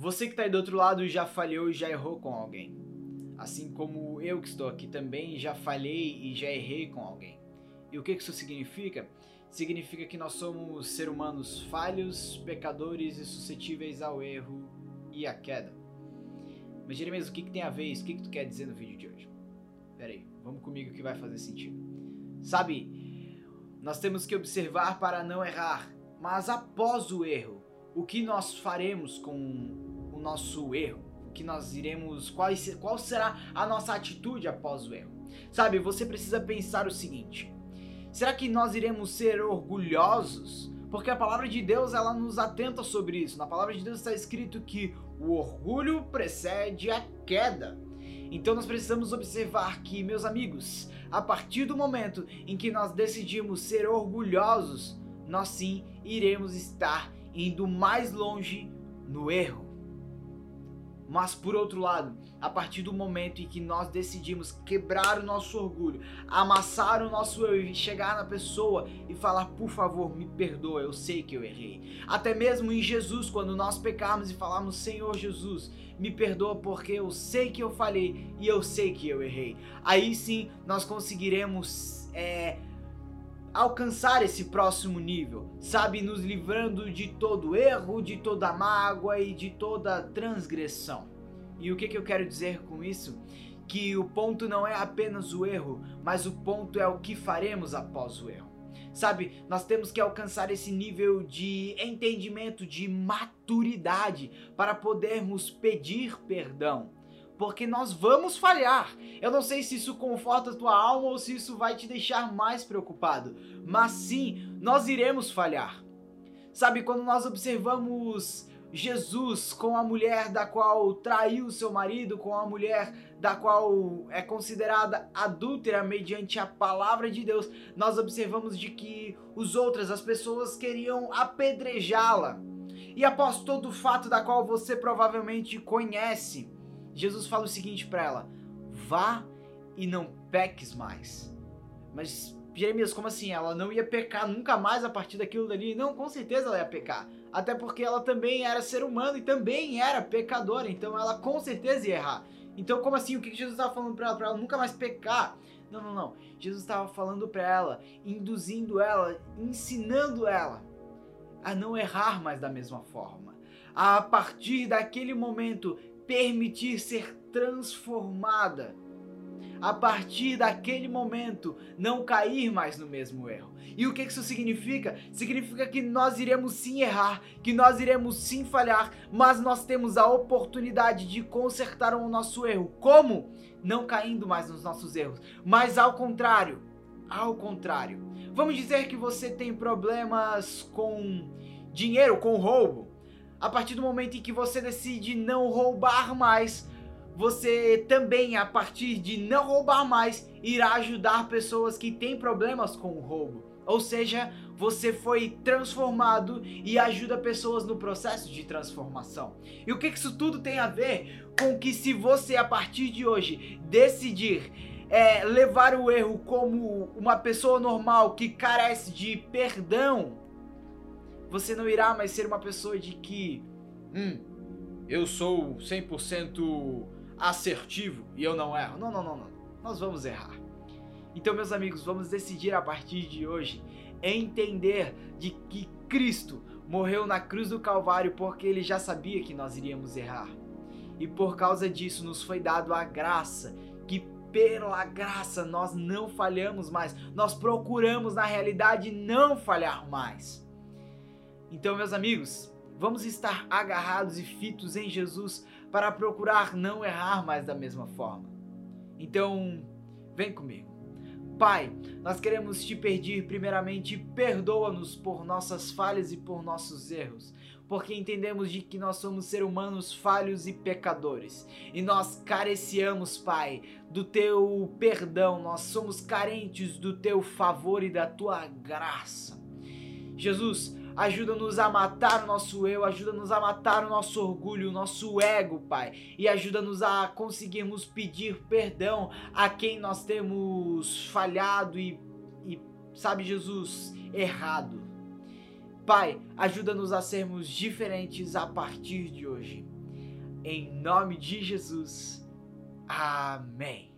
Você que está aí do outro lado já falhou e já errou com alguém. Assim como eu que estou aqui também já falhei e já errei com alguém. E o que isso significa? Significa que nós somos seres humanos falhos, pecadores e suscetíveis ao erro e à queda. Mas Jeremias, o que, que tem a ver isso? O que, que tu quer dizer no vídeo de hoje? Pera aí, vamos comigo que vai fazer sentido. Sabe, nós temos que observar para não errar, mas após o erro, o que nós faremos com o nosso erro? O que nós iremos, qual, qual será a nossa atitude após o erro? Sabe, você precisa pensar o seguinte: será que nós iremos ser orgulhosos? Porque a palavra de Deus ela nos atenta sobre isso. Na palavra de Deus está escrito que o orgulho precede a queda. Então nós precisamos observar que, meus amigos, a partir do momento em que nós decidimos ser orgulhosos, nós sim iremos estar indo mais longe no erro. Mas por outro lado, a partir do momento em que nós decidimos quebrar o nosso orgulho, amassar o nosso eu e chegar na pessoa e falar, por favor, me perdoa, eu sei que eu errei. Até mesmo em Jesus, quando nós pecarmos e falarmos, Senhor Jesus, me perdoa porque eu sei que eu falhei e eu sei que eu errei. Aí sim nós conseguiremos é, alcançar esse próximo nível, sabe, nos livrando de todo erro, de toda mágoa e de toda transgressão. E o que, que eu quero dizer com isso? Que o ponto não é apenas o erro, mas o ponto é o que faremos após o erro. Sabe, nós temos que alcançar esse nível de entendimento, de maturidade, para podermos pedir perdão porque nós vamos falhar. Eu não sei se isso conforta a tua alma ou se isso vai te deixar mais preocupado, mas sim, nós iremos falhar. Sabe, quando nós observamos Jesus com a mulher da qual traiu seu marido, com a mulher da qual é considerada adúltera mediante a palavra de Deus, nós observamos de que os outras, as pessoas queriam apedrejá-la. E após todo o fato da qual você provavelmente conhece, Jesus fala o seguinte para ela: vá e não peques mais. Mas Jeremias, como assim? Ela não ia pecar nunca mais a partir daquilo dali? Não, com certeza ela ia pecar. Até porque ela também era ser humano e também era pecadora, então ela com certeza ia errar. Então, como assim? O que Jesus estava falando para ela? Para ela nunca mais pecar? Não, não, não. Jesus estava falando para ela, induzindo ela, ensinando ela a não errar mais da mesma forma. A partir daquele momento, permitir ser transformada. A partir daquele momento, não cair mais no mesmo erro. E o que isso significa? Significa que nós iremos sim errar, que nós iremos sim falhar, mas nós temos a oportunidade de consertar o nosso erro. Como? Não caindo mais nos nossos erros, mas ao contrário. Ao contrário. Vamos dizer que você tem problemas com dinheiro, com roubo a partir do momento em que você decide não roubar mais, você também, a partir de não roubar mais, irá ajudar pessoas que têm problemas com o roubo. Ou seja, você foi transformado e ajuda pessoas no processo de transformação. E o que isso tudo tem a ver com que se você a partir de hoje decidir é, levar o erro como uma pessoa normal que carece de perdão, você não irá mais ser uma pessoa de que, hum, eu sou 100% assertivo e eu não erro. Não, não, não, não. Nós vamos errar. Então, meus amigos, vamos decidir a partir de hoje entender de que Cristo morreu na cruz do Calvário porque ele já sabia que nós iríamos errar. E por causa disso nos foi dado a graça que pela graça nós não falhamos mais. Nós procuramos na realidade não falhar mais. Então, meus amigos, vamos estar agarrados e fitos em Jesus para procurar não errar mais da mesma forma. Então, vem comigo. Pai, nós queremos te pedir, primeiramente, perdoa-nos por nossas falhas e por nossos erros, porque entendemos de que nós somos seres humanos falhos e pecadores, e nós careciamos, Pai, do teu perdão, nós somos carentes do teu favor e da tua graça. Jesus, Ajuda-nos a matar o nosso eu, ajuda-nos a matar o nosso orgulho, o nosso ego, Pai. E ajuda-nos a conseguirmos pedir perdão a quem nós temos falhado e, e sabe, Jesus, errado. Pai, ajuda-nos a sermos diferentes a partir de hoje. Em nome de Jesus. Amém.